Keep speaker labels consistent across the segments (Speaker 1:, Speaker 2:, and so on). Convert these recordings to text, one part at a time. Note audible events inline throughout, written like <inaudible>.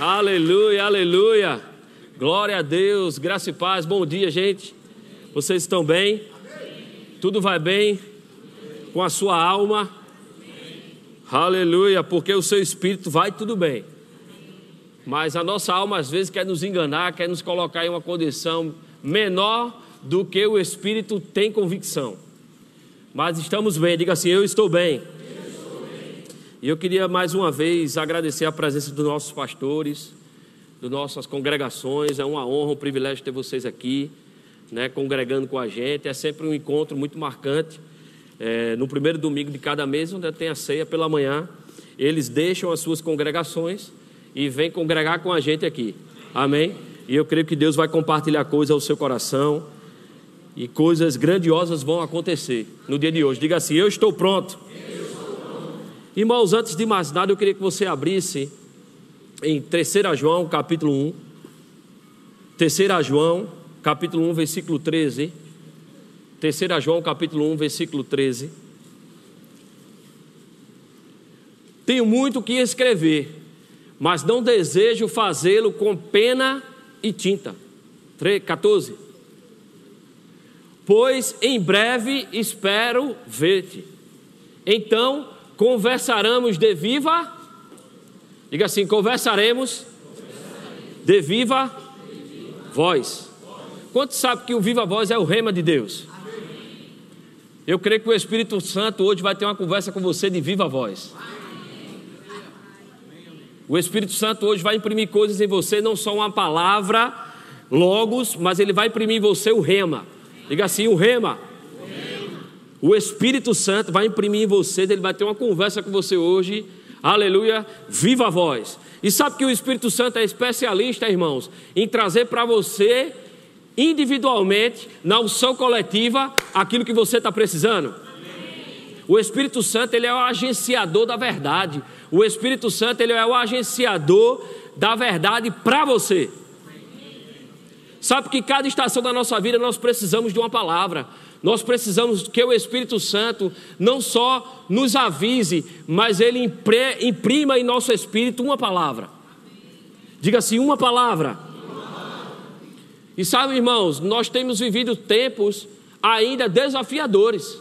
Speaker 1: Aleluia, aleluia. Glória a Deus, graça e paz. Bom dia, gente. Vocês estão bem? Tudo vai bem com a sua alma? Aleluia, porque o seu espírito vai tudo bem. Mas a nossa alma às vezes quer nos enganar, quer nos colocar em uma condição menor do que o espírito tem convicção. Mas estamos bem, diga assim: Eu estou bem. E eu queria mais uma vez agradecer a presença dos nossos pastores, das nossas congregações. É uma honra, um privilégio ter vocês aqui, né, congregando com a gente. É sempre um encontro muito marcante. É, no primeiro domingo de cada mês, onde tem a ceia pela manhã, eles deixam as suas congregações e vêm congregar com a gente aqui. Amém? E eu creio que Deus vai compartilhar coisas ao seu coração e coisas grandiosas vão acontecer no dia de hoje. Diga assim: Eu estou pronto. Irmãos, antes de mais nada, eu queria que você abrisse em 3 João, capítulo 1. 3 João, capítulo 1, versículo 13. 3 João, capítulo 1, versículo 13. Tenho muito que escrever, mas não desejo fazê-lo com pena e tinta. 14. Pois em breve espero ver-te. Então conversaremos de viva. Diga assim: conversaremos de viva voz. Quantos sabe que o viva voz é o rema de Deus? Eu creio que o Espírito Santo hoje vai ter uma conversa com você de viva voz. O Espírito Santo hoje vai imprimir coisas em você, não só uma palavra, logos, mas ele vai imprimir em você o rema. Diga assim: o rema. O Espírito Santo vai imprimir em você, ele vai ter uma conversa com você hoje. Aleluia, viva a voz. E sabe que o Espírito Santo é especialista, irmãos, em trazer para você individualmente, na unção coletiva, aquilo que você está precisando. O Espírito Santo ele é o agenciador da verdade. O Espírito Santo ele é o agenciador da verdade para você. Sabe que cada estação da nossa vida nós precisamos de uma palavra. Nós precisamos que o Espírito Santo não só nos avise, mas ele imprima em nosso espírito uma palavra. Diga assim: uma palavra. E sabe, irmãos, nós temos vivido tempos ainda desafiadores.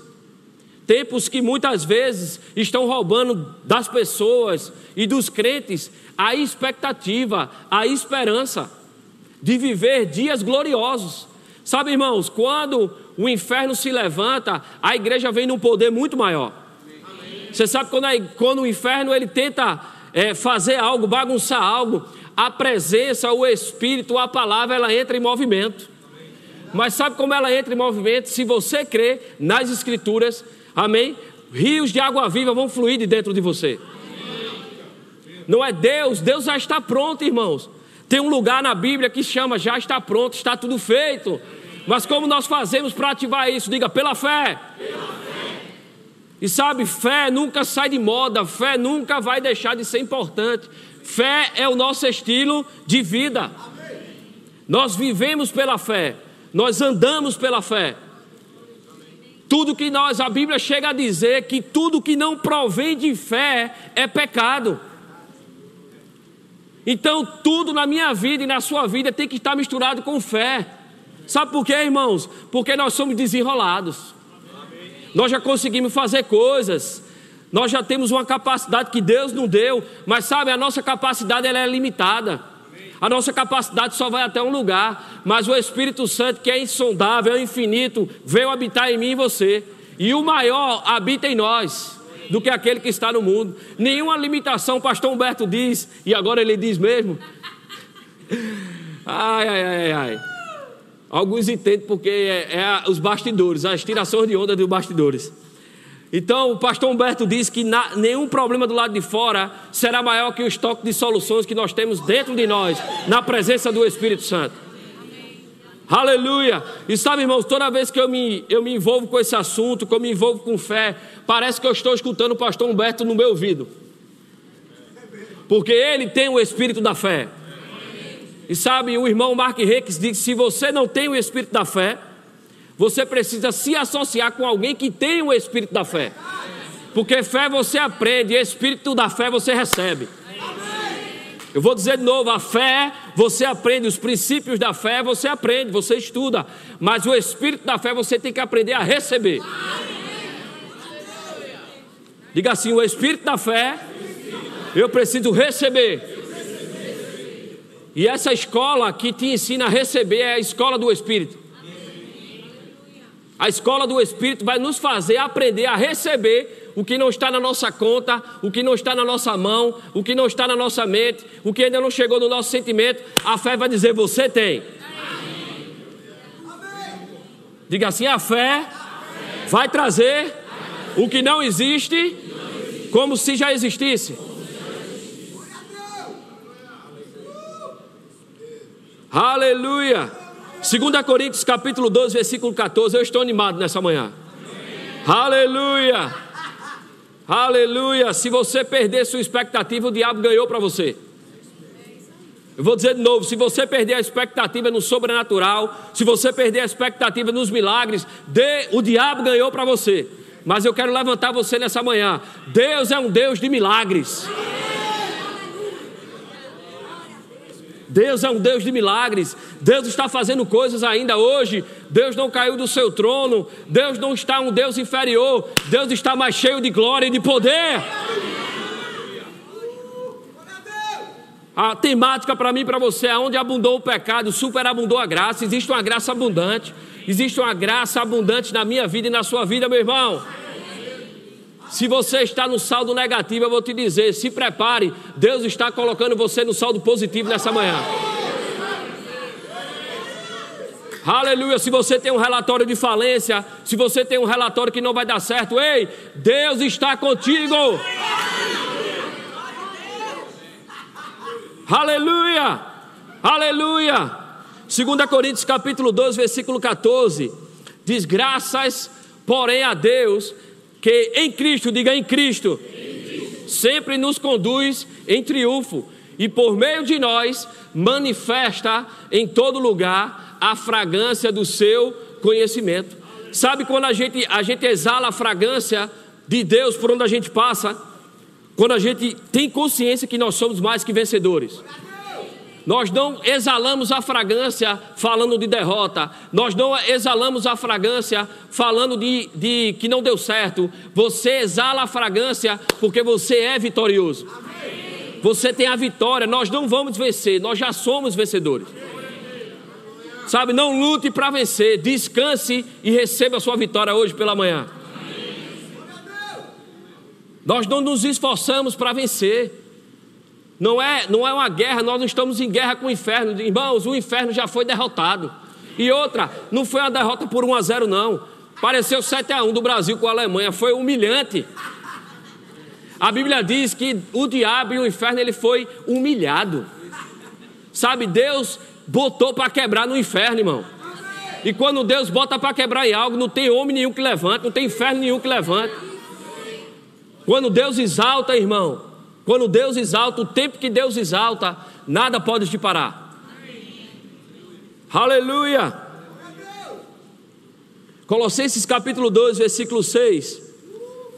Speaker 1: Tempos que muitas vezes estão roubando das pessoas e dos crentes a expectativa, a esperança de viver dias gloriosos. Sabe, irmãos, quando o inferno se levanta, a igreja vem num poder muito maior. Amém. Você sabe quando, quando o inferno ele tenta é, fazer algo, bagunçar algo, a presença, o Espírito, a palavra, ela entra em movimento. Mas sabe como ela entra em movimento? Se você crê nas Escrituras, amém? Rios de água viva vão fluir de dentro de você. Não é Deus, Deus já está pronto, irmãos. Tem um lugar na Bíblia que chama já está pronto, está tudo feito. Mas como nós fazemos para ativar isso? Diga, pela fé. Pela fé. E sabe, fé nunca sai de moda, fé nunca vai deixar de ser importante. Fé é o nosso estilo de vida. Amém. Nós vivemos pela fé, nós andamos pela fé. Tudo que nós, a Bíblia chega a dizer que tudo que não provém de fé é pecado. Então, tudo na minha vida e na sua vida tem que estar misturado com fé. Sabe por quê, irmãos? Porque nós somos desenrolados. Nós já conseguimos fazer coisas. Nós já temos uma capacidade que Deus não deu, mas sabe, a nossa capacidade ela é limitada. A nossa capacidade só vai até um lugar, mas o Espírito Santo, que é insondável, é infinito, veio habitar em mim e você. E o maior habita em nós do que aquele que está no mundo. Nenhuma limitação, o pastor Humberto diz, e agora ele diz mesmo. <laughs> Ai, ai, ai, ai. Alguns entendem porque é, é os bastidores, as tirações de onda dos bastidores. Então, o pastor Humberto diz que na, nenhum problema do lado de fora será maior que o estoque de soluções que nós temos dentro de nós, na presença do Espírito Santo. Aleluia! E sabe, irmãos, toda vez que eu me, eu me envolvo com esse assunto, que eu me envolvo com fé, parece que eu estou escutando o pastor Humberto no meu ouvido. Porque ele tem o espírito da fé. E sabe, o irmão Mark Rex diz: se você não tem o espírito da fé, você precisa se associar com alguém que tem o espírito da fé. Porque fé você aprende, espírito da fé você recebe. Eu vou dizer de novo: a fé, você aprende, os princípios da fé, você aprende, você estuda, mas o espírito da fé você tem que aprender a receber. Diga assim: o espírito da fé, eu preciso receber. E essa escola que te ensina a receber é a escola do espírito. A escola do espírito vai nos fazer aprender a receber o que não está na nossa conta, o que não está na nossa mão, o que não está na nossa mente, o que ainda não chegou no nosso sentimento, a fé vai dizer: você tem. Diga assim: a fé vai trazer o que não existe como se já existisse. Aleluia. 2 Coríntios capítulo 12, versículo 14. Eu estou animado nessa manhã. Aleluia. Aleluia! Se você perder sua expectativa, o diabo ganhou para você. Eu vou dizer de novo: se você perder a expectativa no sobrenatural, se você perder a expectativa nos milagres, o diabo ganhou para você. Mas eu quero levantar você nessa manhã. Deus é um Deus de milagres. Deus é um Deus de milagres. Deus está fazendo coisas ainda hoje. Deus não caiu do seu trono. Deus não está um Deus inferior. Deus está mais cheio de glória e de poder. A temática para mim e para você é onde abundou o pecado, superabundou a graça. Existe uma graça abundante. Existe uma graça abundante na minha vida e na sua vida, meu irmão. Se você está no saldo negativo, eu vou te dizer: se prepare, Deus está colocando você no saldo positivo nessa manhã. Aleluia. Se você tem um relatório de falência, se você tem um relatório que não vai dar certo, ei, Deus está contigo. Aleluia. Aleluia. 2 Coríntios capítulo 12, versículo 14. Diz: Graças, porém, a Deus que em Cristo, diga em Cristo, em Cristo, sempre nos conduz em triunfo e por meio de nós manifesta em todo lugar a fragrância do seu conhecimento. Sabe quando a gente, a gente exala a fragrância de Deus por onde a gente passa? Quando a gente tem consciência que nós somos mais que vencedores. Nós não exalamos a fragrância falando de derrota. Nós não exalamos a fragrância falando de, de que não deu certo. Você exala a fragrância porque você é vitorioso. Você tem a vitória. Nós não vamos vencer, nós já somos vencedores. Sabe, não lute para vencer. Descanse e receba a sua vitória hoje pela manhã. Nós não nos esforçamos para vencer. Não é, não é uma guerra, nós não estamos em guerra com o inferno. Irmãos, o inferno já foi derrotado. E outra, não foi uma derrota por 1 a 0 não. Pareceu 7 a 1 do Brasil com a Alemanha, foi humilhante. A Bíblia diz que o diabo e o inferno ele foi humilhado. Sabe, Deus botou para quebrar no inferno, irmão. E quando Deus bota para quebrar em algo, não tem homem nenhum que levante, não tem inferno nenhum que levante. Quando Deus exalta, irmão, quando Deus exalta, o tempo que Deus exalta, nada pode te parar. Aleluia. Colossenses capítulo 2, versículo 6.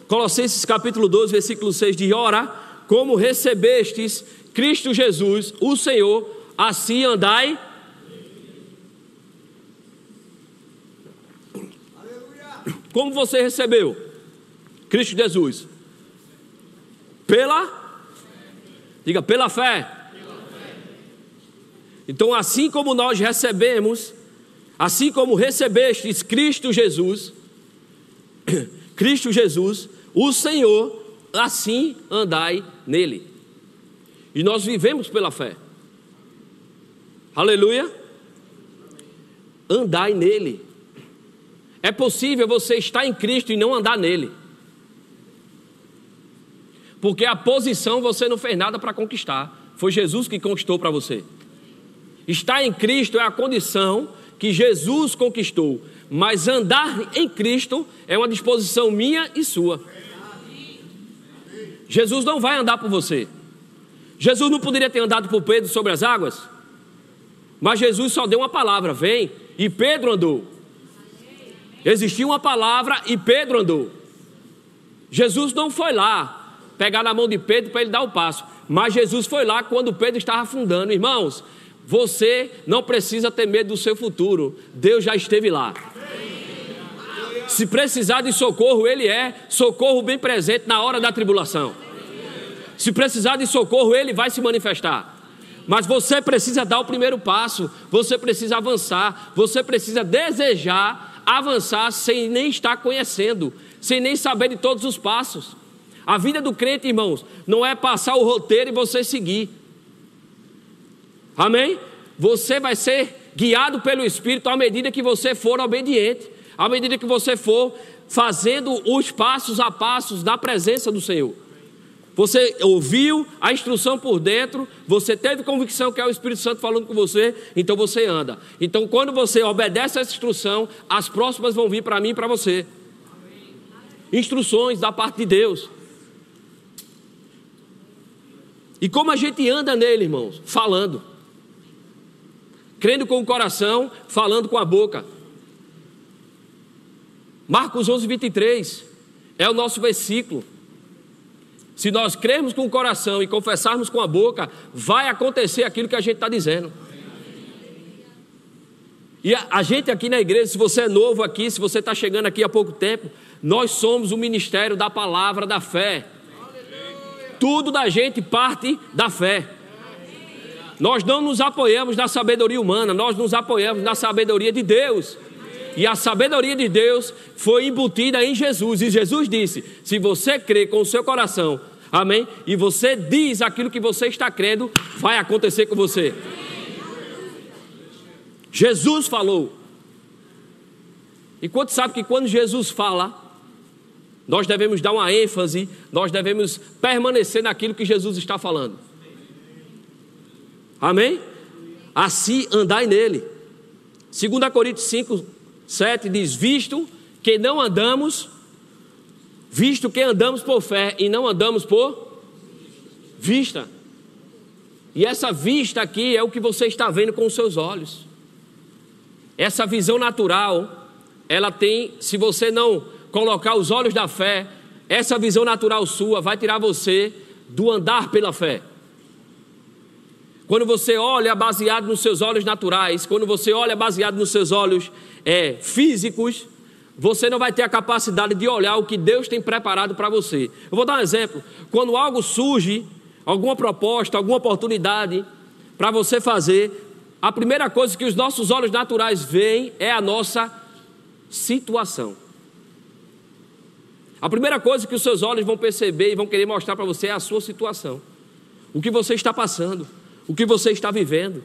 Speaker 1: Colossenses capítulo 12, versículo 6 de ora, como recebestes Cristo Jesus, o Senhor, assim andai. Como você recebeu Cristo Jesus? Pela Diga, pela fé. Então, assim como nós recebemos, assim como recebestes Cristo Jesus, <coughs> Cristo Jesus, o Senhor, assim andai nele. E nós vivemos pela fé. Aleluia. Andai nele. É possível você estar em Cristo e não andar nele. Porque a posição você não fez nada para conquistar. Foi Jesus que conquistou para você. Estar em Cristo é a condição que Jesus conquistou. Mas andar em Cristo é uma disposição minha e sua. Jesus não vai andar por você. Jesus não poderia ter andado por Pedro sobre as águas. Mas Jesus só deu uma palavra: vem. E Pedro andou. Existia uma palavra e Pedro andou. Jesus não foi lá pegar na mão de Pedro para ele dar o passo. Mas Jesus foi lá quando Pedro estava afundando. Irmãos, você não precisa ter medo do seu futuro. Deus já esteve lá. Se precisar de socorro, Ele é socorro bem presente na hora da tribulação. Se precisar de socorro, Ele vai se manifestar. Mas você precisa dar o primeiro passo, você precisa avançar, você precisa desejar avançar sem nem estar conhecendo, sem nem saber de todos os passos. A vida do crente, irmãos, não é passar o roteiro e você seguir. Amém? Você vai ser guiado pelo Espírito à medida que você for obediente, à medida que você for fazendo os passos a passos da presença do Senhor. Você ouviu a instrução por dentro, você teve convicção que é o Espírito Santo falando com você, então você anda. Então, quando você obedece essa instrução, as próximas vão vir para mim e para você. Instruções da parte de Deus. E como a gente anda nele, irmãos? Falando. Crendo com o coração, falando com a boca. Marcos 11, 23 é o nosso versículo. Se nós crermos com o coração e confessarmos com a boca, vai acontecer aquilo que a gente está dizendo. E a, a, gente aqui na igreja, se você é novo aqui, se você está chegando aqui há pouco tempo, nós somos o ministério da palavra da fé. Tudo da gente parte da fé. Nós não nos apoiamos na sabedoria humana, nós nos apoiamos na sabedoria de Deus. E a sabedoria de Deus foi embutida em Jesus. E Jesus disse: se você crê com o seu coração Amém? E você diz aquilo que você está crendo, vai acontecer com você. Jesus falou. E quanto sabe que quando Jesus fala, nós devemos dar uma ênfase, nós devemos permanecer naquilo que Jesus está falando. Amém? Assim andai nele. 2 Coríntios 5, 7 diz: Visto que não andamos visto que andamos por fé e não andamos por vista. E essa vista aqui é o que você está vendo com os seus olhos. Essa visão natural, ela tem, se você não colocar os olhos da fé, essa visão natural sua vai tirar você do andar pela fé. Quando você olha baseado nos seus olhos naturais, quando você olha baseado nos seus olhos é, físicos, você não vai ter a capacidade de olhar o que Deus tem preparado para você. Eu vou dar um exemplo. Quando algo surge, alguma proposta, alguma oportunidade para você fazer, a primeira coisa que os nossos olhos naturais veem é a nossa situação. A primeira coisa que os seus olhos vão perceber e vão querer mostrar para você é a sua situação. O que você está passando, o que você está vivendo,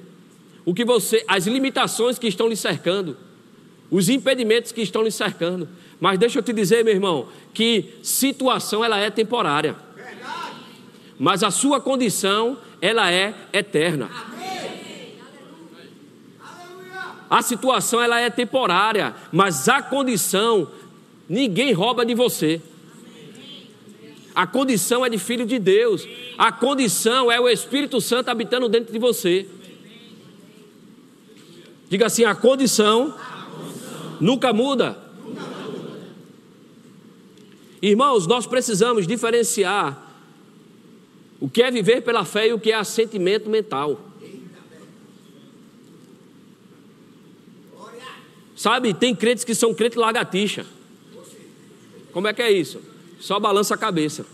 Speaker 1: o que você, as limitações que estão lhe cercando os impedimentos que estão lhe cercando. Mas deixa eu te dizer, meu irmão, que situação ela é temporária. Mas a sua condição ela é eterna. A situação ela é temporária, mas a condição ninguém rouba de você. A condição é de filho de Deus. A condição é o Espírito Santo habitando dentro de você. Diga assim: a condição Nunca muda. Irmãos, nós precisamos diferenciar o que é viver pela fé e o que é assentimento mental. Sabe, tem crentes que são crentes lagartixa. Como é que é isso? Só balança a cabeça.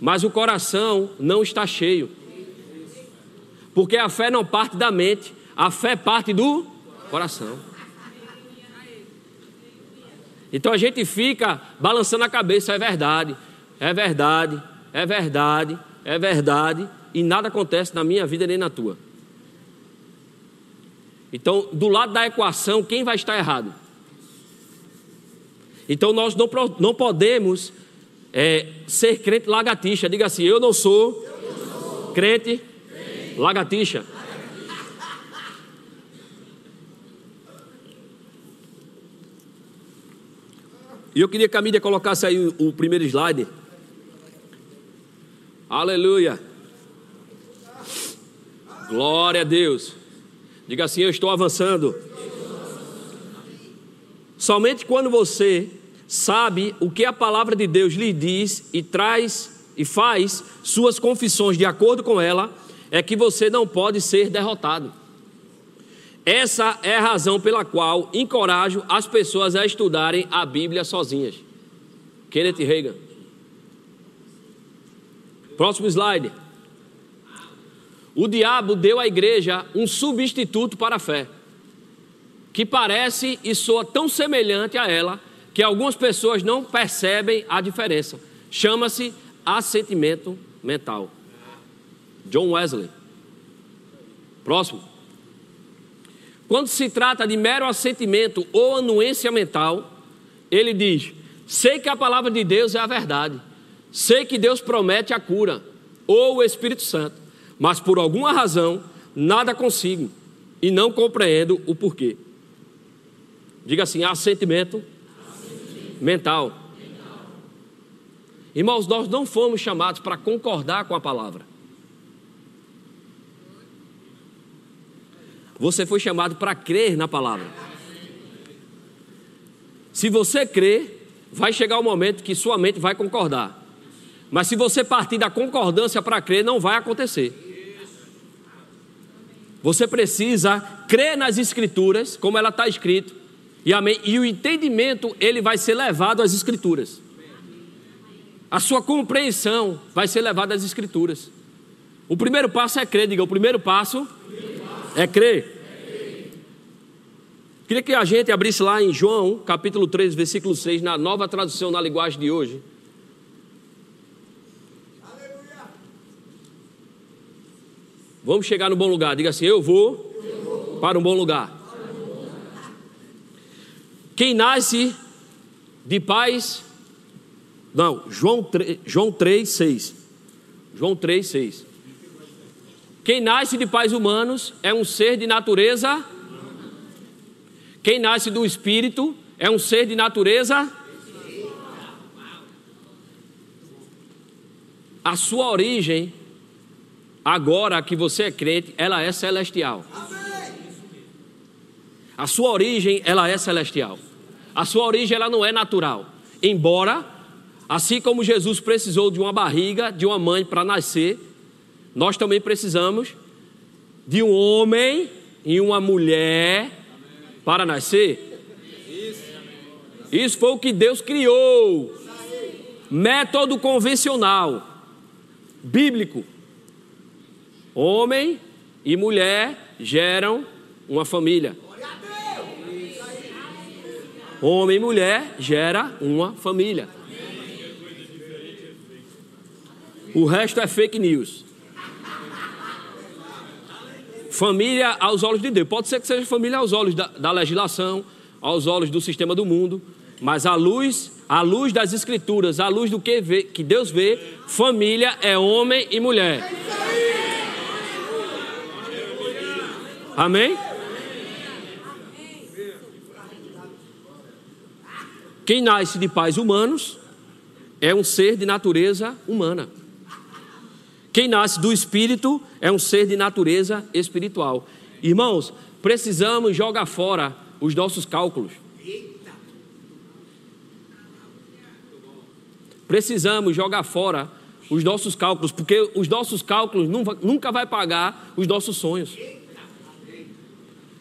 Speaker 1: Mas o coração não está cheio. Porque a fé não parte da mente, a fé parte do coração. Então a gente fica balançando a cabeça, é verdade, é verdade, é verdade, é verdade, e nada acontece na minha vida nem na tua. Então, do lado da equação, quem vai estar errado? Então nós não, não podemos é, ser crente lagartixa. Diga assim: eu não sou, eu não sou crente, crente lagartixa. E eu queria que a mídia colocasse aí o, o primeiro slide. Aleluia. Glória a Deus. Diga assim: Eu estou avançando. Somente quando você sabe o que a palavra de Deus lhe diz e traz e faz suas confissões de acordo com ela, é que você não pode ser derrotado. Essa é a razão pela qual encorajo as pessoas a estudarem a Bíblia sozinhas. Kenneth Reagan. Próximo slide. O diabo deu à igreja um substituto para a fé, que parece e soa tão semelhante a ela que algumas pessoas não percebem a diferença. Chama-se assentimento mental. John Wesley. Próximo. Quando se trata de mero assentimento ou anuência mental, ele diz: sei que a palavra de Deus é a verdade, sei que Deus promete a cura, ou o Espírito Santo, mas por alguma razão nada consigo e não compreendo o porquê. Diga assim: assentimento, assentimento. mental. Irmãos, nós não fomos chamados para concordar com a palavra. Você foi chamado para crer na palavra. Se você crer, vai chegar o momento que sua mente vai concordar. Mas se você partir da concordância para crer, não vai acontecer. Você precisa crer nas escrituras, como ela está escrito, e, amém, e o entendimento ele vai ser levado às escrituras. A sua compreensão vai ser levada às escrituras. O primeiro passo é crer, diga, o primeiro passo é crer. Queria que a gente abrisse lá em João, capítulo 3, versículo 6, na nova tradução na linguagem de hoje. Vamos chegar no bom lugar. Diga assim: Eu vou, eu vou. para um bom lugar. Quem nasce de pais. Não, João 3, João 3, 6. João 3, 6. Quem nasce de pais humanos é um ser de natureza. Quem nasce do Espírito é um ser de natureza. A sua origem, agora que você é crente, ela é celestial. A sua origem, ela é celestial. A sua origem, ela não é natural. Embora, assim como Jesus precisou de uma barriga, de uma mãe para nascer, nós também precisamos de um homem e uma mulher para nascer. Isso foi o que Deus criou. Método convencional, bíblico. Homem e mulher geram uma família. Homem e mulher gera uma família. O resto é fake news. Família aos olhos de Deus. Pode ser que seja família aos olhos da, da legislação, aos olhos do sistema do mundo, mas a luz, a luz das escrituras, a luz do que, vê, que Deus vê, família é homem e mulher. Amém? Quem nasce de pais humanos é um ser de natureza humana. Quem nasce do espírito é um ser de natureza espiritual. Irmãos, precisamos jogar fora os nossos cálculos. Precisamos jogar fora os nossos cálculos, porque os nossos cálculos nunca vai pagar os nossos sonhos.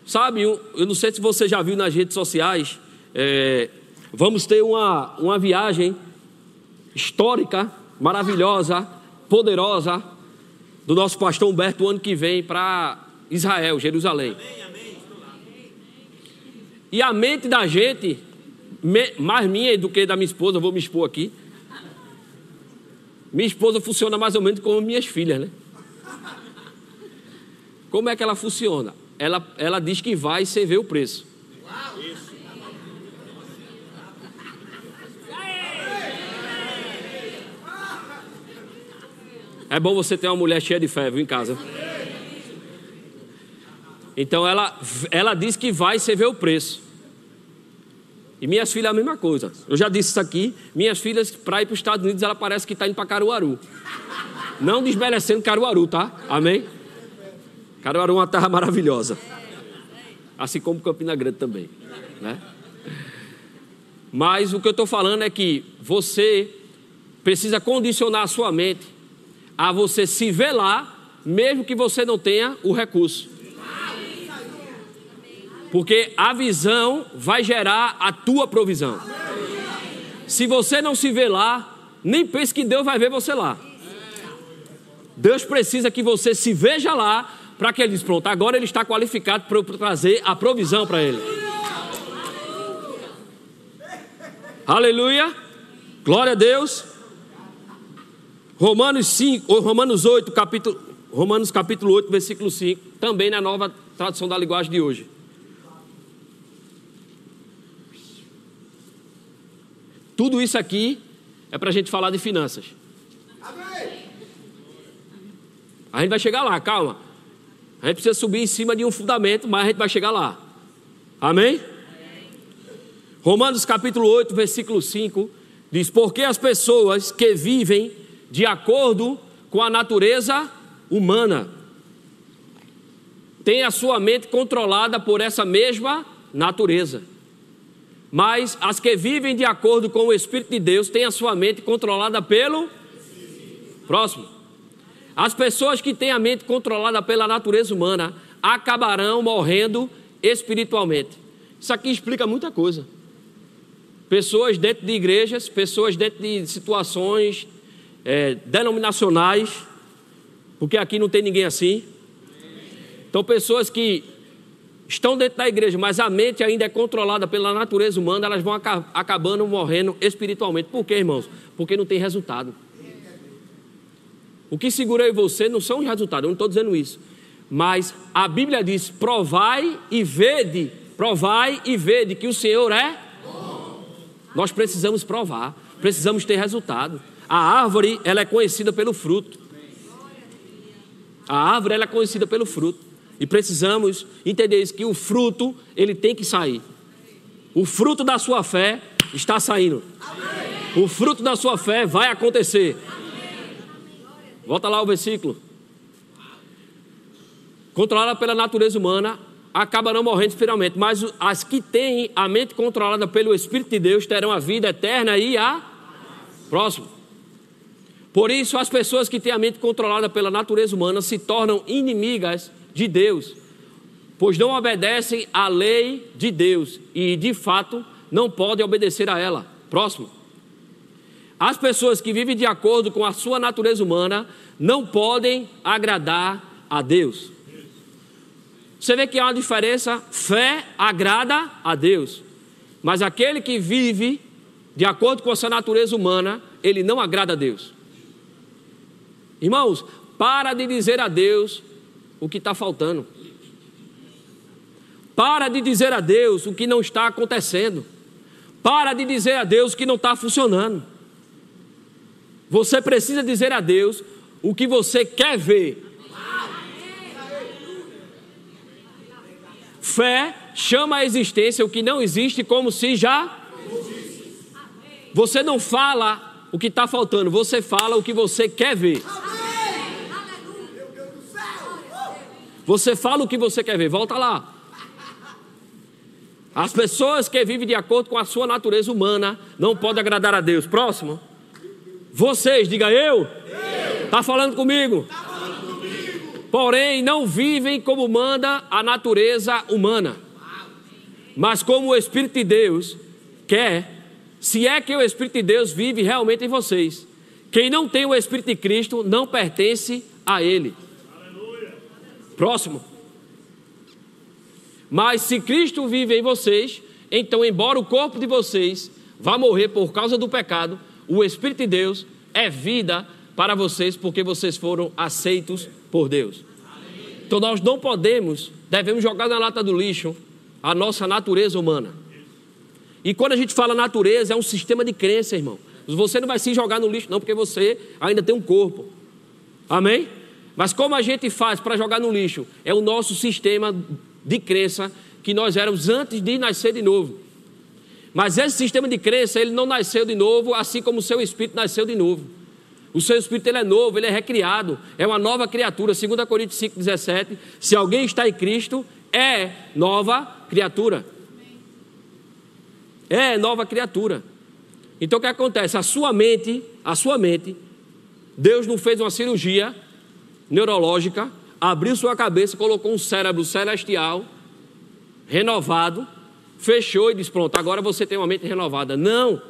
Speaker 1: Sabe, eu não sei se você já viu nas redes sociais, é, vamos ter uma, uma viagem histórica, maravilhosa, poderosa do nosso pastor Humberto o ano que vem para Israel, Jerusalém. E a mente da gente, mais minha do que da minha esposa, vou me expor aqui. Minha esposa funciona mais ou menos como minhas filhas, né? Como é que ela funciona? Ela, ela diz que vai sem ver o preço. É bom você ter uma mulher cheia de fé, viu, em casa. Então ela, ela diz que vai, vê o preço. E minhas filhas a mesma coisa. Eu já disse isso aqui. Minhas filhas, para ir para os Estados Unidos, ela parece que está indo para Caruaru. Não desmerecendo Caruaru, tá? Amém? Caruaru é uma terra maravilhosa. Assim como Campina Grande também. Né? Mas o que eu estou falando é que você precisa condicionar a sua mente a você se velar, mesmo que você não tenha o recurso. Porque a visão vai gerar a tua provisão. Se você não se lá, nem pense que Deus vai ver você lá. Deus precisa que você se veja lá para que ele diz, pronto, agora ele está qualificado para trazer a provisão para ele. Aleluia. Glória a Deus. Romanos 5, ou Romanos 8, capítulo, Romanos capítulo 8, versículo 5, também na nova tradução da linguagem de hoje. Tudo isso aqui é para a gente falar de finanças. A gente vai chegar lá, calma. A gente precisa subir em cima de um fundamento, mas a gente vai chegar lá. Amém? Romanos capítulo 8, versículo 5 diz: Porque as pessoas que vivem de acordo com a natureza humana têm a sua mente controlada por essa mesma natureza. Mas as que vivem de acordo com o Espírito de Deus têm a sua mente controlada pelo. Próximo. As pessoas que têm a mente controlada pela natureza humana acabarão morrendo espiritualmente. Isso aqui explica muita coisa. Pessoas dentro de igrejas, pessoas dentro de situações é, denominacionais, porque aqui não tem ninguém assim. Então, pessoas que estão dentro da igreja, mas a mente ainda é controlada pela natureza humana, elas vão acabando morrendo espiritualmente. Por quê, irmãos? Porque não tem resultado. O que segura eu você não são os resultados, eu não estou dizendo isso. Mas a Bíblia diz: provai e vede, provai e vede que o Senhor é. Nós precisamos provar, precisamos ter resultado. A árvore, ela é conhecida pelo fruto. A árvore, ela é conhecida pelo fruto. E precisamos entender isso, que o fruto, ele tem que sair. O fruto da sua fé está saindo. O fruto da sua fé vai acontecer. Volta lá o versículo. Controlada pela natureza humana, acabarão morrendo espiritualmente, mas as que têm a mente controlada pelo Espírito de Deus terão a vida eterna e a próximo. Por isso, as pessoas que têm a mente controlada pela natureza humana se tornam inimigas de Deus, pois não obedecem à lei de Deus e, de fato, não podem obedecer a ela. Próximo. As pessoas que vivem de acordo com a sua natureza humana não podem agradar a Deus. Você vê que há uma diferença: fé agrada a Deus, mas aquele que vive de acordo com a sua natureza humana, ele não agrada a Deus. Irmãos, para de dizer a Deus o que está faltando. Para de dizer a Deus o que não está acontecendo. Para de dizer a Deus o que não está funcionando. Você precisa dizer a Deus o que você quer ver. Fé chama a existência o que não existe como se já. Você não fala o que está faltando, você fala o que você quer ver. Você fala o que você quer ver, volta lá. As pessoas que vivem de acordo com a sua natureza humana não podem agradar a Deus. Próximo. Vocês, diga eu. Está falando comigo? Tá falando comigo. Porém, não vivem como manda a natureza humana, mas como o Espírito de Deus quer, se é que o Espírito de Deus vive realmente em vocês. Quem não tem o Espírito de Cristo não pertence a Ele. Próximo. Mas se Cristo vive em vocês, então, embora o corpo de vocês vá morrer por causa do pecado, o Espírito de Deus é vida para vocês, porque vocês foram aceitos por Deus. Então, nós não podemos, devemos jogar na lata do lixo a nossa natureza humana. E quando a gente fala natureza, é um sistema de crença, irmão. Você não vai se jogar no lixo, não, porque você ainda tem um corpo. Amém? Mas como a gente faz para jogar no lixo? É o nosso sistema de crença que nós éramos antes de nascer de novo. Mas esse sistema de crença, ele não nasceu de novo, assim como o seu espírito nasceu de novo. O seu espírito ele é novo, ele é recriado, é uma nova criatura. 2 Coríntios 5,17. Se alguém está em Cristo, é nova criatura. É nova criatura. Então o que acontece? A sua mente, a sua mente, Deus não fez uma cirurgia neurológica, abriu sua cabeça, colocou um cérebro celestial renovado, fechou e disse: Pronto, agora você tem uma mente renovada. Não.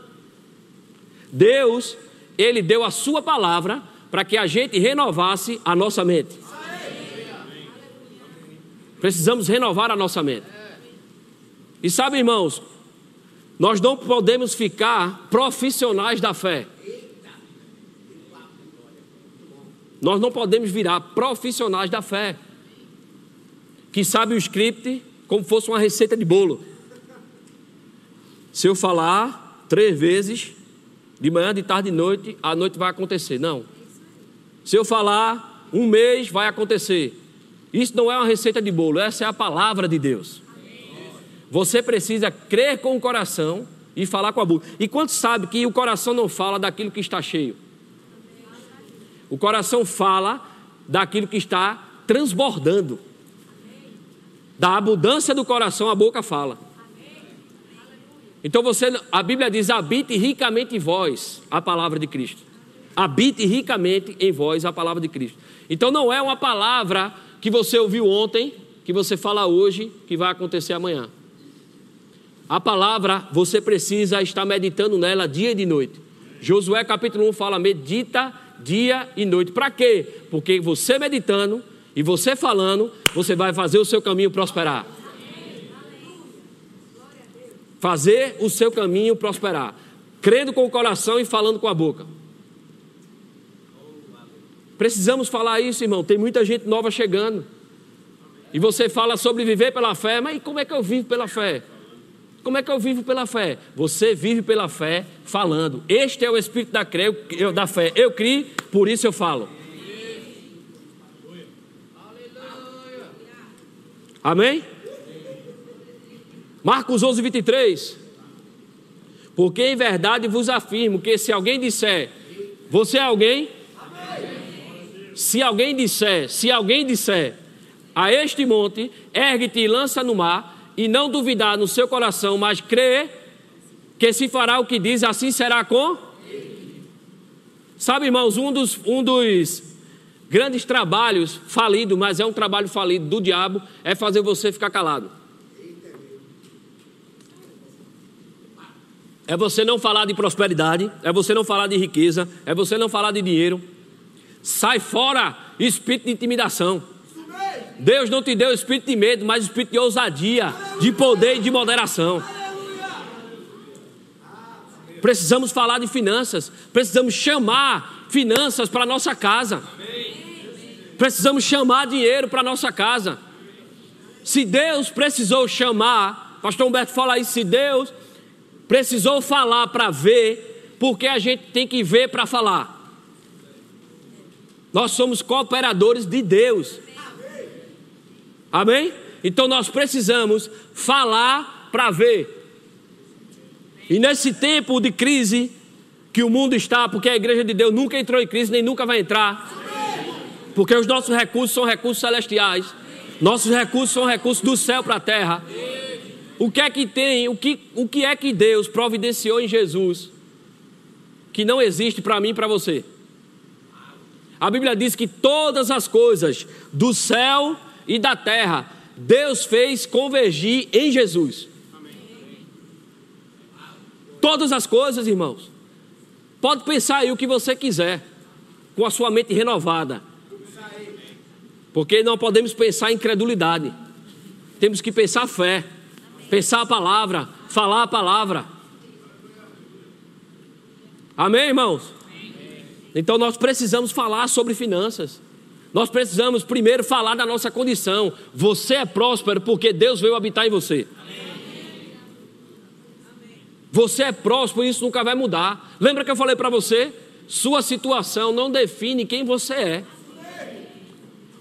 Speaker 1: Deus, Ele deu a Sua palavra para que a gente renovasse a nossa mente. Precisamos renovar a nossa mente. E sabe, irmãos, nós não podemos ficar profissionais da fé. Nós não podemos virar profissionais da fé, que sabe o script como fosse uma receita de bolo. Se eu falar três vezes, de manhã, de tarde, de noite, a noite vai acontecer. Não. Se eu falar um mês, vai acontecer. Isso não é uma receita de bolo, essa é a palavra de Deus. Você precisa crer com o coração e falar com a boca. E quanto sabe que o coração não fala daquilo que está cheio? O coração fala daquilo que está transbordando. Da abundância do coração a boca fala. Então você, a Bíblia diz: habite ricamente em vós a palavra de Cristo. Habite ricamente em vós a palavra de Cristo. Então não é uma palavra que você ouviu ontem, que você fala hoje, que vai acontecer amanhã. A palavra, você precisa estar meditando nela dia e de noite. Josué capítulo 1 fala: medita dia e noite. Para quê? Porque você meditando e você falando, você vai fazer o seu caminho prosperar. Fazer o seu caminho prosperar. Crendo com o coração e falando com a boca. Precisamos falar isso, irmão. Tem muita gente nova chegando. E você fala sobre viver pela fé, mas como é que eu vivo pela fé? Como é que eu vivo pela fé? Você vive pela fé falando. Este é o espírito da, cre... da fé. Eu criei, por isso eu falo. Amém? Marcos 11, 23. Porque em verdade vos afirmo que se alguém disser, você é alguém? Se alguém disser, se alguém disser a este monte, ergue-te e lança no mar, e não duvidar no seu coração, mas crer que se fará o que diz, assim será com. Sabe, irmãos, um dos, um dos grandes trabalhos falido, mas é um trabalho falido do diabo, é fazer você ficar calado. É você não falar de prosperidade, é você não falar de riqueza, é você não falar de dinheiro, Sai fora, espírito de intimidação. Deus não te deu espírito de medo, mas espírito de ousadia, de poder e de moderação. Precisamos falar de finanças, precisamos chamar finanças para nossa casa. Precisamos chamar dinheiro para nossa casa. Se Deus precisou chamar, pastor Humberto fala isso, se Deus precisou falar para ver, porque a gente tem que ver para falar. Nós somos cooperadores de Deus. Amém? Então nós precisamos falar para ver. E nesse tempo de crise que o mundo está, porque a igreja de Deus nunca entrou em crise nem nunca vai entrar. Porque os nossos recursos são recursos celestiais. Nossos recursos são recursos do céu para a terra. O que é que tem, o que, o que é que Deus providenciou em Jesus que não existe para mim e para você? A Bíblia diz que todas as coisas do céu e da terra Deus fez convergir em Jesus. Todas as coisas, irmãos. Pode pensar aí o que você quiser, com a sua mente renovada. Porque não podemos pensar em incredulidade. Temos que pensar fé, pensar a palavra, falar a palavra. Amém, irmãos? Então nós precisamos falar sobre finanças. Nós precisamos primeiro falar da nossa condição. Você é próspero porque Deus veio habitar em você. Você é próspero e isso nunca vai mudar. Lembra que eu falei para você? Sua situação não define quem você é.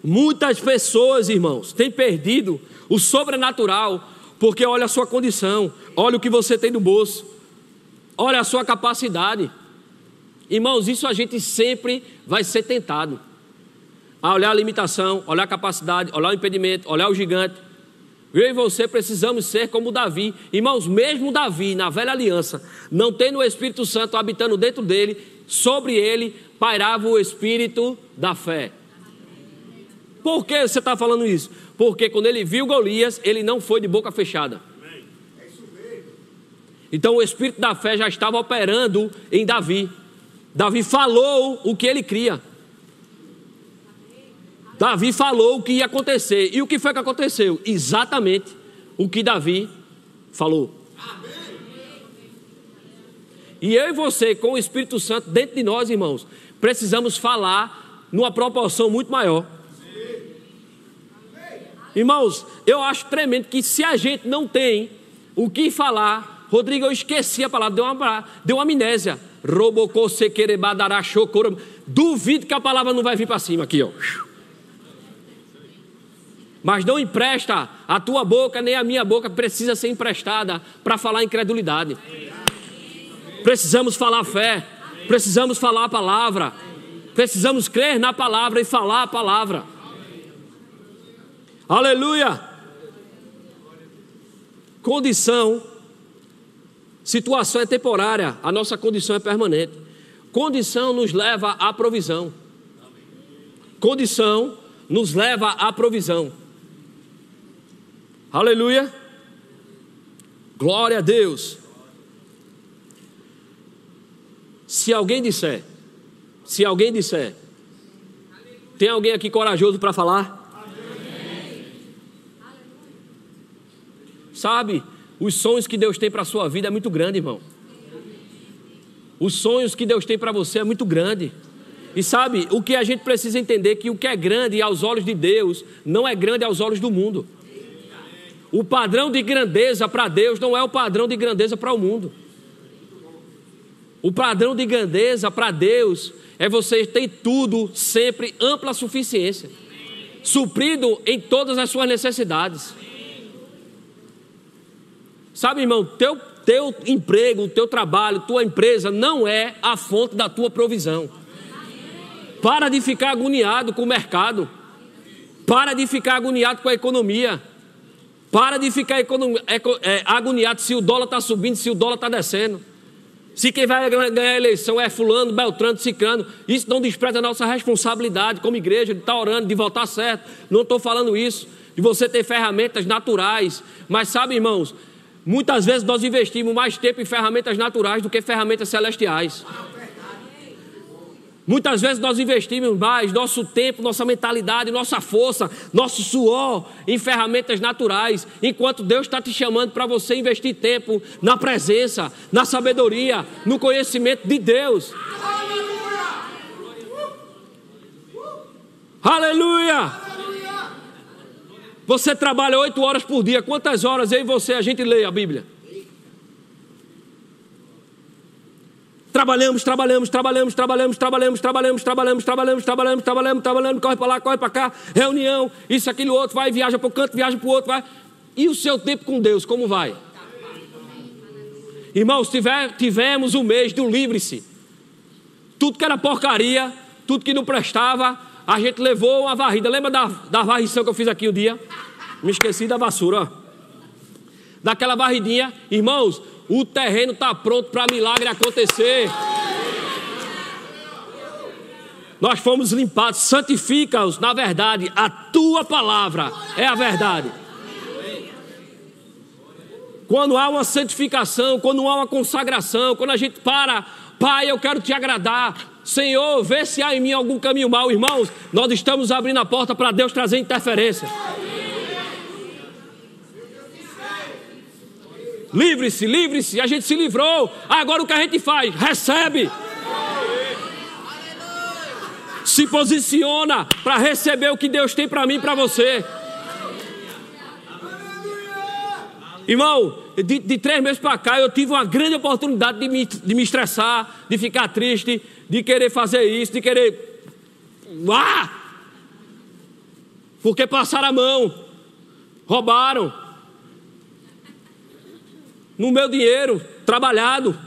Speaker 1: Muitas pessoas, irmãos, têm perdido o sobrenatural porque olha a sua condição, olha o que você tem no bolso, olha a sua capacidade. Irmãos, isso a gente sempre vai ser tentado. A olhar a limitação, olhar a capacidade, olhar o impedimento, olhar o gigante. Eu e você precisamos ser como Davi. Irmãos, mesmo Davi, na velha aliança, não tendo o Espírito Santo habitando dentro dele, sobre ele pairava o Espírito da fé. Por que você está falando isso? Porque quando ele viu Golias, ele não foi de boca fechada. Então o Espírito da fé já estava operando em Davi. Davi falou o que ele cria. Davi falou o que ia acontecer. E o que foi que aconteceu? Exatamente o que Davi falou. E eu e você, com o Espírito Santo dentro de nós, irmãos, precisamos falar numa proporção muito maior. Irmãos, eu acho tremendo que se a gente não tem o que falar, Rodrigo, eu esqueci a palavra, deu uma, deu uma amnésia. Robocô, sequerebadará, Duvido que a palavra não vai vir para cima aqui, ó. Mas não empresta a tua boca, nem a minha boca precisa ser emprestada para falar incredulidade. Precisamos falar fé, precisamos falar a palavra, precisamos crer na palavra e falar a palavra. Aleluia! Condição, situação é temporária, a nossa condição é permanente. Condição nos leva à provisão. Condição nos leva à provisão. Aleluia. Glória a Deus. Se alguém disser, se alguém disser, tem alguém aqui corajoso para falar? Sabe, os sonhos que Deus tem para a sua vida é muito grande, irmão. Os sonhos que Deus tem para você é muito grande. E sabe, o que a gente precisa entender é que o que é grande aos olhos de Deus não é grande aos olhos do mundo. O padrão de grandeza para Deus não é o padrão de grandeza para o mundo. O padrão de grandeza para Deus é você ter tudo sempre ampla suficiência, suprido em todas as suas necessidades. Sabe, irmão, teu, teu emprego, teu trabalho, tua empresa não é a fonte da tua provisão. Para de ficar agoniado com o mercado. Para de ficar agoniado com a economia. Para de ficar é, agoniado se o dólar está subindo, se o dólar está descendo. Se quem vai ganhar a eleição é fulano, beltrano, cicrano, isso não despreza a nossa responsabilidade como igreja de estar tá orando, de votar certo. Não estou falando isso, de você ter ferramentas naturais. Mas sabe, irmãos, muitas vezes nós investimos mais tempo em ferramentas naturais do que ferramentas celestiais. Muitas vezes nós investimos mais nosso tempo, nossa mentalidade, nossa força, nosso suor em ferramentas naturais, enquanto Deus está te chamando para você investir tempo na presença, na sabedoria, no conhecimento de Deus. Aleluia! Você trabalha oito horas por dia. Quantas horas eu e você a gente lê a Bíblia? Trabalhamos, trabalhamos, trabalhamos, trabalhamos, trabalhamos, trabalhamos, trabalhamos, trabalhamos, trabalhamos, trabalhamos, trabalhamos, corre para lá, corre para cá, reunião, isso, aquilo, outro, vai, viaja para o canto, viaja para o outro, vai. E o seu tempo com Deus, como vai? Irmãos, tiver, tivemos o um mês do livre-se. Tudo que era porcaria, tudo que não prestava, a gente levou uma varrida. Lembra da, da varrição que eu fiz aqui o um dia? Me esqueci da vassoura. Ó. Daquela varridinha, irmãos, o terreno está pronto para milagre acontecer. Nós fomos limpados, santifica-os na verdade. A tua palavra é a verdade. Quando há uma santificação, quando há uma consagração, quando a gente para, Pai, eu quero te agradar. Senhor, vê se há em mim algum caminho mau, irmãos. Nós estamos abrindo a porta para Deus trazer interferência. Livre-se, livre-se. A gente se livrou. Agora o que a gente faz? Recebe. Se posiciona para receber o que Deus tem para mim e para você. Irmão, de, de, três meses para cá eu tive uma grande oportunidade de me, de me estressar, de ficar triste, de querer fazer isso, de querer. Ah! Porque passaram a mão, roubaram, no meu dinheiro, trabalhado.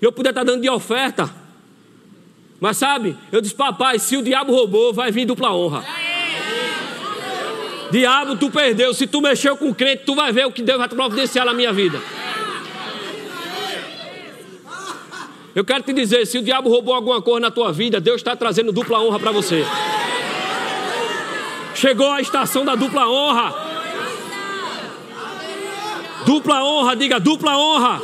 Speaker 1: Eu podia estar dando de oferta. Mas sabe, eu disse, papai, se o diabo roubou, vai vir dupla honra. Diabo, tu perdeu. Se tu mexeu com o crente, tu vai ver o que Deus vai providenciar na minha vida. Eu quero te dizer, se o diabo roubou alguma coisa na tua vida, Deus está trazendo dupla honra para você. Chegou a estação da dupla honra. Dupla honra, diga dupla honra.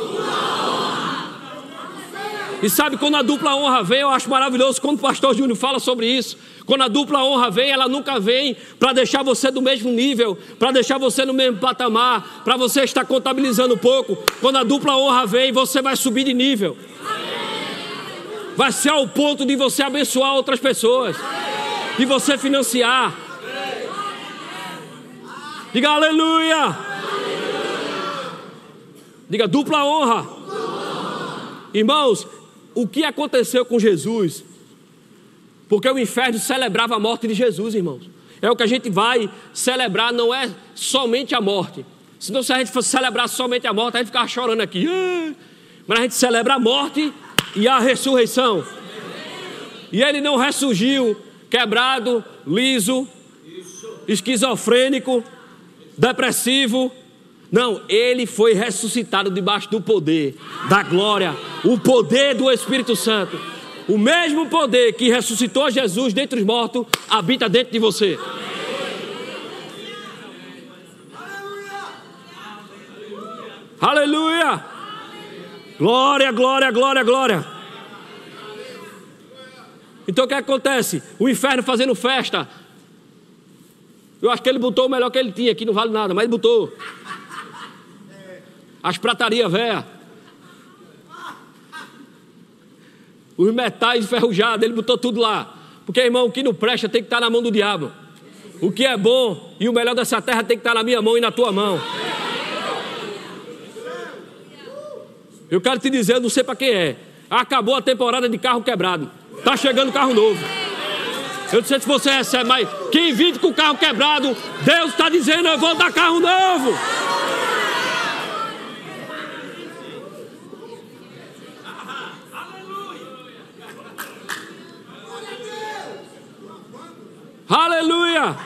Speaker 1: E sabe quando a dupla honra vem, eu acho maravilhoso quando o pastor Júnior fala sobre isso. Quando a dupla honra vem, ela nunca vem para deixar você do mesmo nível, para deixar você no mesmo patamar, para você estar contabilizando pouco. Quando a dupla honra vem, você vai subir de nível. Vai ser ao ponto de você abençoar outras pessoas, de você financiar. Diga aleluia. Diga dupla honra. Irmãos, o que aconteceu com Jesus? Porque o inferno celebrava a morte de Jesus, irmãos. É o que a gente vai celebrar, não é somente a morte. Senão, se a gente fosse celebrar somente a morte, a gente ficava chorando aqui. Mas a gente celebra a morte e a ressurreição. E ele não ressurgiu quebrado, liso, esquizofrênico, depressivo, não, ele foi ressuscitado debaixo do poder, da glória, o poder do Espírito Santo. O mesmo poder que ressuscitou Jesus dentre os mortos habita dentro de você. Aleluia! Glória, glória, glória, glória. Então o que acontece? O inferno fazendo festa. Eu acho que ele botou o melhor que ele tinha, que não vale nada, mas ele botou as pratarias velhas, os metais enferrujados, ele botou tudo lá. Porque, irmão, o que não presta tem que estar na mão do diabo. O que é bom e o melhor dessa terra tem que estar na minha mão e na tua mão. Eu quero te dizer, eu não sei para quem é. Acabou a temporada de carro quebrado. Está chegando carro novo. Eu não sei se você recebe, mas quem vive com carro quebrado, Deus está dizendo: eu vou dar carro novo. Aleluia!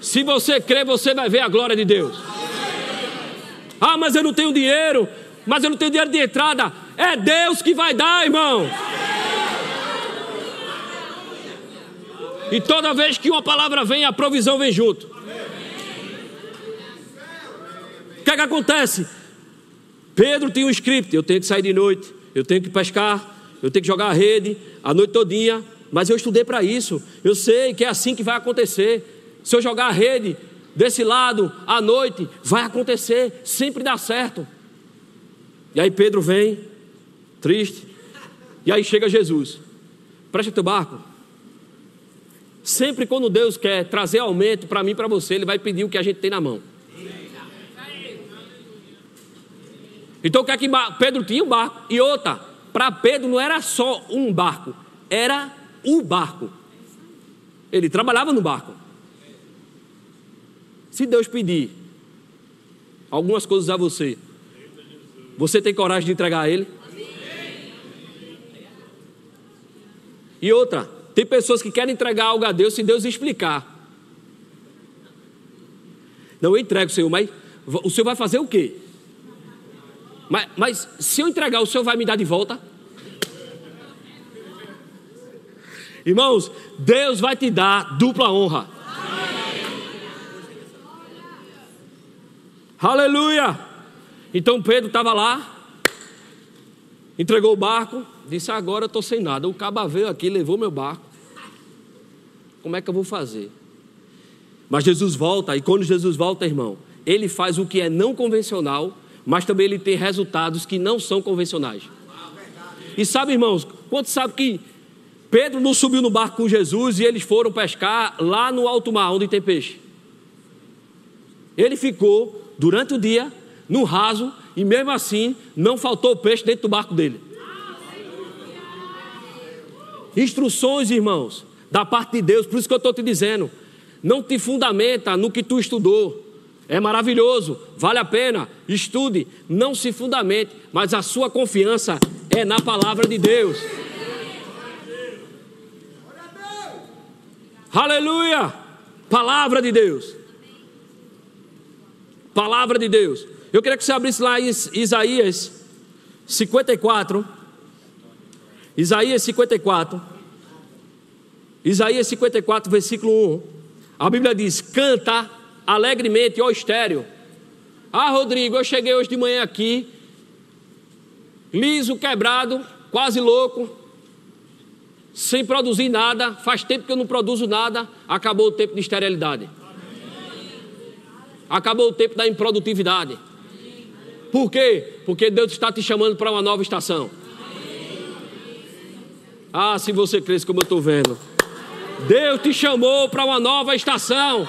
Speaker 1: Se você crê, você vai ver a glória de Deus. Ah, mas eu não tenho dinheiro, mas eu não tenho dinheiro de entrada. É Deus que vai dar, irmão. E toda vez que uma palavra vem, a provisão vem junto. O que é que acontece? Pedro tinha um script: eu tenho que sair de noite, eu tenho que pescar, eu tenho que jogar a rede a noite todinha, mas eu estudei para isso. Eu sei que é assim que vai acontecer. Se eu jogar a rede desse lado à noite, vai acontecer, sempre dá certo. E aí Pedro vem, triste, e aí chega Jesus. Presta teu barco. Sempre quando Deus quer trazer aumento para mim e para você, Ele vai pedir o que a gente tem na mão. Então o que é que Pedro tinha? Um barco. E outra, para Pedro não era só um barco, era o barco. Ele trabalhava no barco. Se Deus pedir algumas coisas a você, você tem coragem de entregar a Ele? E outra, tem pessoas que querem entregar algo a Deus se Deus explicar. Não, eu entrego, Senhor, mas o Senhor vai fazer o quê? Mas, mas se eu entregar, o Senhor vai me dar de volta? Irmãos, Deus vai te dar dupla honra. Aleluia! Então Pedro estava lá, entregou o barco, disse: Agora eu estou sem nada. O caba veio aqui, levou meu barco. Como é que eu vou fazer? Mas Jesus volta, e quando Jesus volta, irmão, ele faz o que é não convencional, mas também ele tem resultados que não são convencionais. E sabe, irmãos, quanto sabe que Pedro não subiu no barco com Jesus e eles foram pescar lá no alto mar, onde tem peixe. Ele ficou durante o dia no raso e mesmo assim não faltou peixe dentro do barco dele. Instruções, irmãos, da parte de Deus, por isso que eu estou te dizendo. Não te fundamenta no que tu estudou. É maravilhoso, vale a pena, estude, não se fundamente, mas a sua confiança é na palavra de Deus. Aleluia! Palavra de Deus. Palavra de Deus. Eu queria que você abrisse lá Isaías 54. Isaías 54. Isaías 54, versículo 1. A Bíblia diz: Canta alegremente, ó estéreo. Ah, Rodrigo, eu cheguei hoje de manhã aqui, liso, quebrado, quase louco, sem produzir nada. Faz tempo que eu não produzo nada. Acabou o tempo de esterilidade. Acabou o tempo da improdutividade. Por quê? Porque Deus está te chamando para uma nova estação. Ah, se você cresce como eu estou vendo. Deus te chamou para uma nova estação.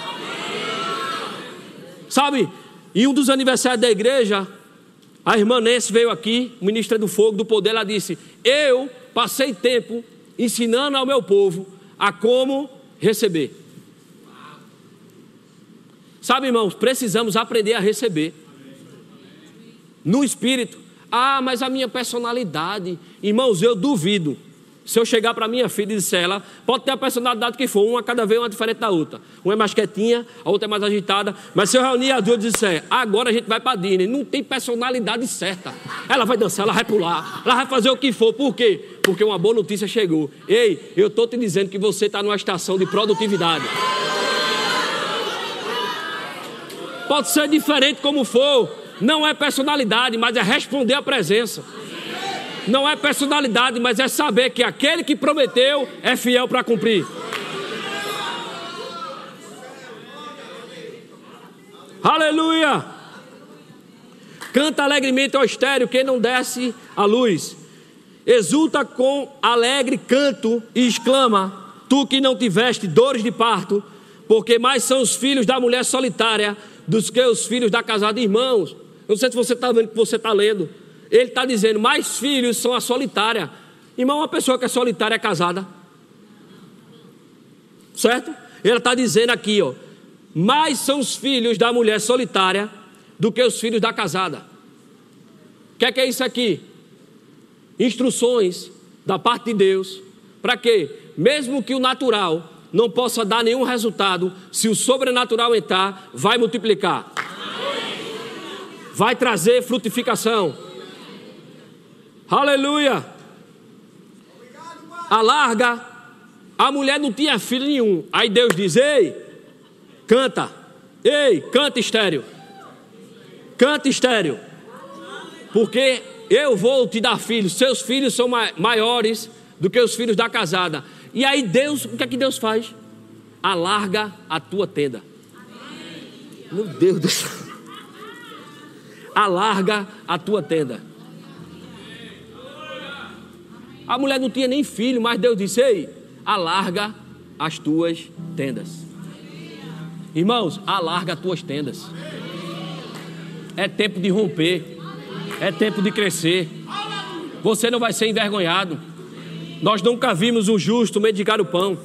Speaker 1: Sabe, em um dos aniversários da igreja, a irmã Nancy veio aqui, ministra do fogo, do poder, ela disse: Eu passei tempo ensinando ao meu povo a como receber. Sabe, irmãos, precisamos aprender a receber. No espírito. Ah, mas a minha personalidade. Irmãos, eu duvido. Se eu chegar para minha filha e disser ela, pode ter a personalidade que for, uma cada vez uma diferente da outra. Uma é mais quietinha, a outra é mais agitada. Mas se eu reunir as duas e disser, agora a gente vai para Disney, não tem personalidade certa. Ela vai dançar, ela vai pular, ela vai fazer o que for. Por quê? Porque uma boa notícia chegou. Ei, eu estou te dizendo que você está numa estação de produtividade. Pode ser diferente como for. Não é personalidade, mas é responder à presença. Não é personalidade, mas é saber que aquele que prometeu é fiel para cumprir. Aleluia! Canta alegremente ao estéreo quem não desce a luz. Exulta com alegre canto e exclama: Tu que não tiveste dores de parto, porque mais são os filhos da mulher solitária dos que os filhos da casada irmãos. Eu não sei se você está vendo o que você está lendo. Ele está dizendo: mais filhos são a solitária. Irmão, uma pessoa que é solitária é casada. Certo? Ele está dizendo aqui, ó. Mais são os filhos da mulher solitária do que os filhos da casada. O que é, que é isso aqui? Instruções da parte de Deus. Para quê? Mesmo que o natural não possa dar nenhum resultado, se o sobrenatural entrar, vai multiplicar, vai trazer frutificação. Aleluia! Alarga, a mulher não tinha filho nenhum. Aí Deus diz: Ei, canta, ei, canta estéreo, canta estéreo, porque eu vou te dar filhos, seus filhos são maiores do que os filhos da casada. E aí Deus, o que é que Deus faz? Alarga a tua tenda. Meu Deus do céu. Alarga a tua tenda. A mulher não tinha nem filho, mas Deus disse: Ei, alarga as tuas tendas. Irmãos, alarga as tuas tendas. É tempo de romper. É tempo de crescer. Você não vai ser envergonhado. Nós nunca vimos um justo mendigar o pão.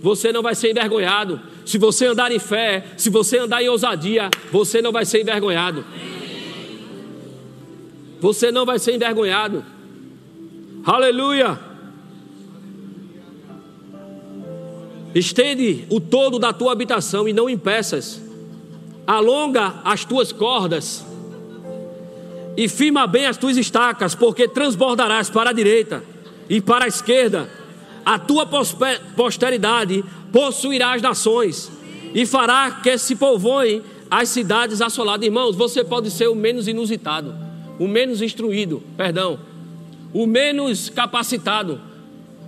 Speaker 1: Você não vai ser envergonhado. Se você andar em fé, se você andar em ousadia, você não vai ser envergonhado. Você não vai ser envergonhado. Aleluia. Estende o todo da tua habitação e não impeças. Alonga as tuas cordas e firma bem as tuas estacas, porque transbordarás para a direita e para a esquerda. A tua posteridade possuirá as nações e fará que se povoem as cidades assoladas. Irmãos, você pode ser o menos inusitado, o menos instruído, perdão, o menos capacitado,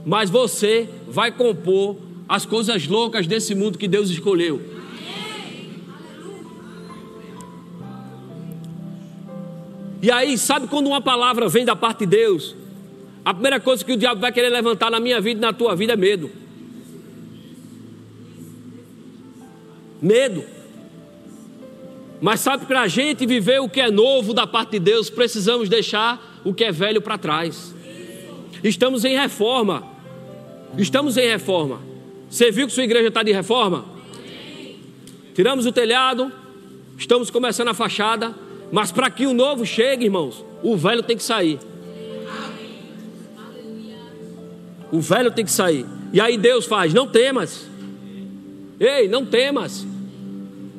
Speaker 1: mas você vai compor as coisas loucas desse mundo que Deus escolheu. E aí, sabe quando uma palavra vem da parte de Deus? A primeira coisa que o diabo vai querer levantar na minha vida e na tua vida é medo. Medo. Mas sabe, para a gente viver o que é novo da parte de Deus, precisamos deixar o que é velho para trás. Estamos em reforma. Estamos em reforma. Você viu que sua igreja está de reforma? Tiramos o telhado, estamos começando a fachada. Mas para que o novo chegue, irmãos, o velho tem que sair. O velho tem que sair. E aí Deus faz: não temas. Ei, não temas.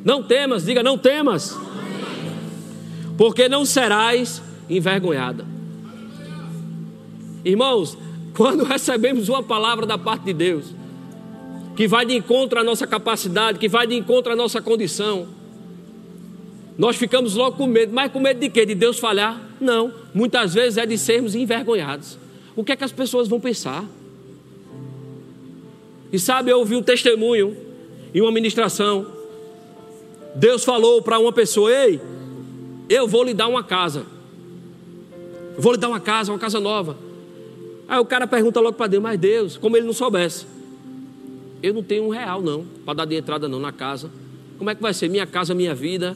Speaker 1: Não temas, diga não temas. Porque não serás envergonhada. Irmãos, quando recebemos uma palavra da parte de Deus, que vai de encontro à nossa capacidade, que vai de encontro à nossa condição, nós ficamos logo com medo. Mas com medo de quê? De Deus falhar? Não. Muitas vezes é de sermos envergonhados. O que é que as pessoas vão pensar? E sabe, eu ouvi um testemunho em uma ministração. Deus falou para uma pessoa: Ei, eu vou lhe dar uma casa. Eu vou lhe dar uma casa, uma casa nova. Aí o cara pergunta logo para Deus: Mas Deus, como ele não soubesse, eu não tenho um real não para dar de entrada não na casa. Como é que vai ser minha casa, minha vida?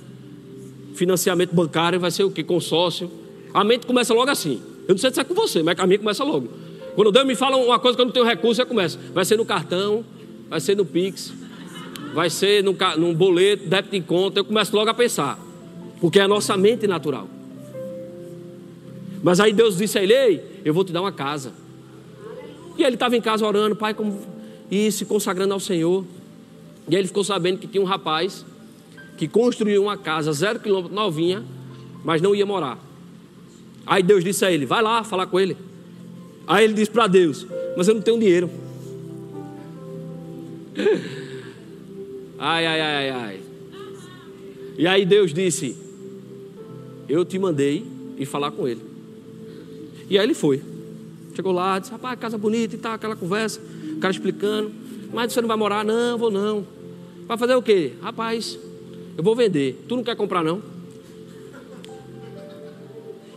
Speaker 1: Financiamento bancário vai ser o que? Consórcio. A mente começa logo assim. Eu não sei se é com você, mas a minha começa logo. Quando Deus me fala uma coisa que eu não tenho recurso, eu começo. Vai ser no cartão, vai ser no Pix, vai ser num, num boleto, débito em conta. Eu começo logo a pensar. Porque é a nossa mente natural. Mas aí Deus disse a ele: Ei, eu vou te dar uma casa. E ele estava em casa orando, pai, como... e se consagrando ao Senhor. E aí ele ficou sabendo que tinha um rapaz que construiu uma casa zero quilômetro novinha, mas não ia morar. Aí Deus disse a ele: Vai lá falar com ele. Aí ele disse para Deus: Mas eu não tenho dinheiro. <laughs> Ai, ai, ai, ai. E aí Deus disse: Eu te mandei ir falar com ele. E aí ele foi. Chegou lá, disse: Rapaz, casa bonita e tal, aquela conversa. O cara explicando: Mas você não vai morar? Não, vou não. Vai fazer o quê? Rapaz, eu vou vender. Tu não quer comprar, não?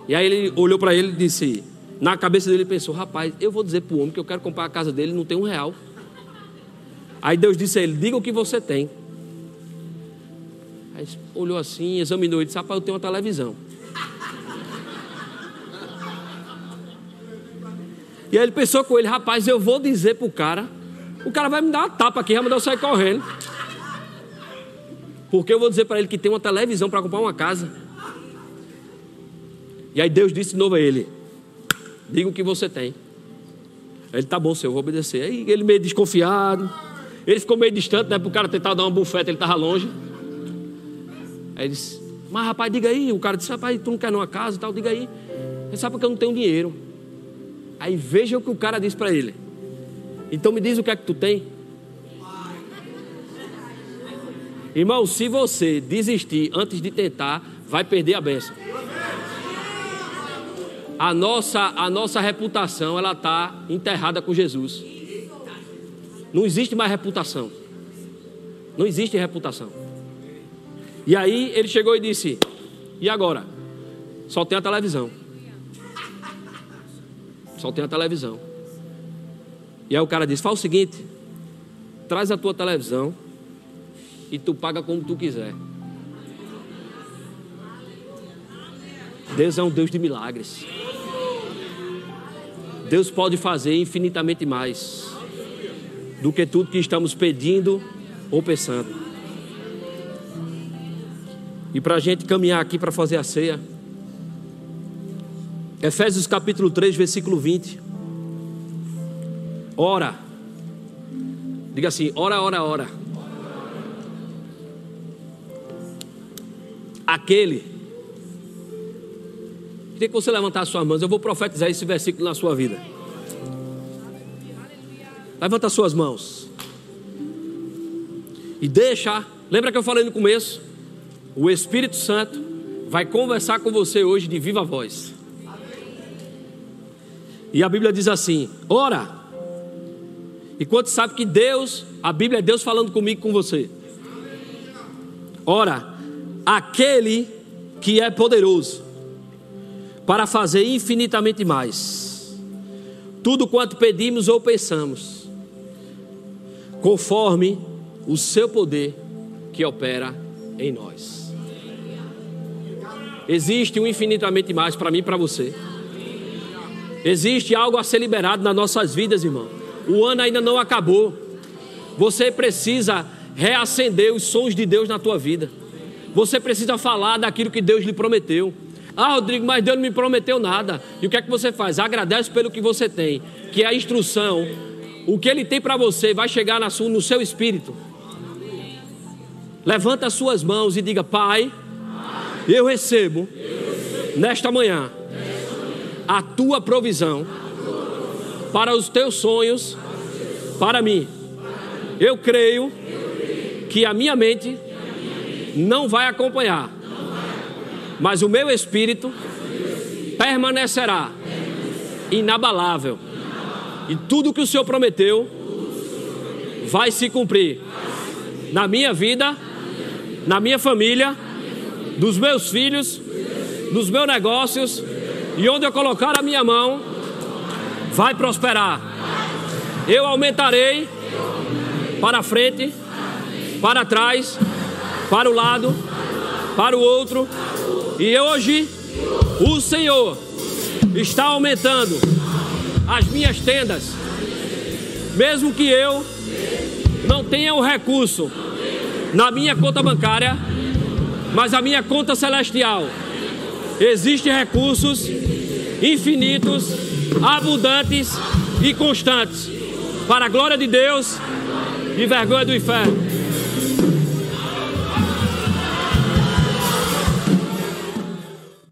Speaker 1: E aí ele olhou para ele e disse: Na cabeça dele pensou: Rapaz, eu vou dizer para o homem que eu quero comprar a casa dele, não tem um real. Aí Deus disse a ele: Diga o que você tem. Aí olhou assim, examinou e disse: Rapaz, eu tenho uma televisão. E aí ele pensou com ele: Rapaz, eu vou dizer para o cara. O cara vai me dar uma tapa aqui, vai mandar eu sair correndo. Porque eu vou dizer para ele que tem uma televisão para comprar uma casa. E aí Deus disse de novo a ele: Diga o que você tem. Ele, tá bom, senhor, eu vou obedecer. Aí ele meio desconfiado. Ele ficou meio distante, né? Para o cara tentar dar uma bufeta, ele estava longe. Aí ele disse: Mas rapaz, diga aí. O cara disse: Rapaz, tu não quer numa casa e tal, diga aí. Ele sabe porque eu não tenho dinheiro. Aí veja o que o cara disse para ele. Então me diz o que é que tu tem. Irmão, se você desistir antes de tentar, vai perder a benção. A nossa, a nossa reputação ela está enterrada com Jesus. Não existe mais reputação. Não existe reputação. E aí ele chegou e disse: E agora? Só tem a televisão. Só tem a televisão. E aí o cara disse: Faz o seguinte, traz a tua televisão e tu paga como tu quiser. Deus é um Deus de milagres. Deus pode fazer infinitamente mais do que tudo que estamos pedindo ou pensando. E para a gente caminhar aqui para fazer a ceia, Efésios capítulo 3, versículo 20. Ora, diga assim: ora, ora, ora. Aquele. Queria que você levantasse suas mãos. Eu vou profetizar esse versículo na sua vida. Levanta suas mãos. E deixa. Lembra que eu falei no começo? O Espírito Santo vai conversar com você hoje de viva voz. E a Bíblia diz assim: ora. E quanto sabe que Deus, a Bíblia é Deus falando comigo com você. Ora, aquele que é poderoso para fazer infinitamente mais, tudo quanto pedimos ou pensamos, conforme o seu poder que opera em nós. Existe um infinitamente mais para mim e para você. Existe algo a ser liberado nas nossas vidas, irmão. O ano ainda não acabou. Você precisa reacender os sons de Deus na tua vida. Você precisa falar daquilo que Deus lhe prometeu. Ah, Rodrigo, mas Deus não me prometeu nada. E o que é que você faz? Agradece pelo que você tem, que é a instrução. O que Ele tem para você vai chegar no seu espírito. Levanta as suas mãos e diga: Pai, eu recebo nesta manhã a tua provisão para os teus sonhos para mim. Eu creio que a minha mente não vai acompanhar, mas o meu espírito permanecerá inabalável. E tudo que o Senhor prometeu vai se cumprir na minha vida, na minha família, dos meus filhos, nos meus negócios e onde eu colocar a minha mão, vai prosperar. Eu aumentarei para frente, para trás, para o lado, para o outro. E hoje o Senhor está aumentando as minhas tendas, mesmo que eu não tenha o recurso na minha conta bancária, mas a minha conta celestial existem recursos infinitos, abundantes e constantes para a glória de Deus e vergonha do inferno.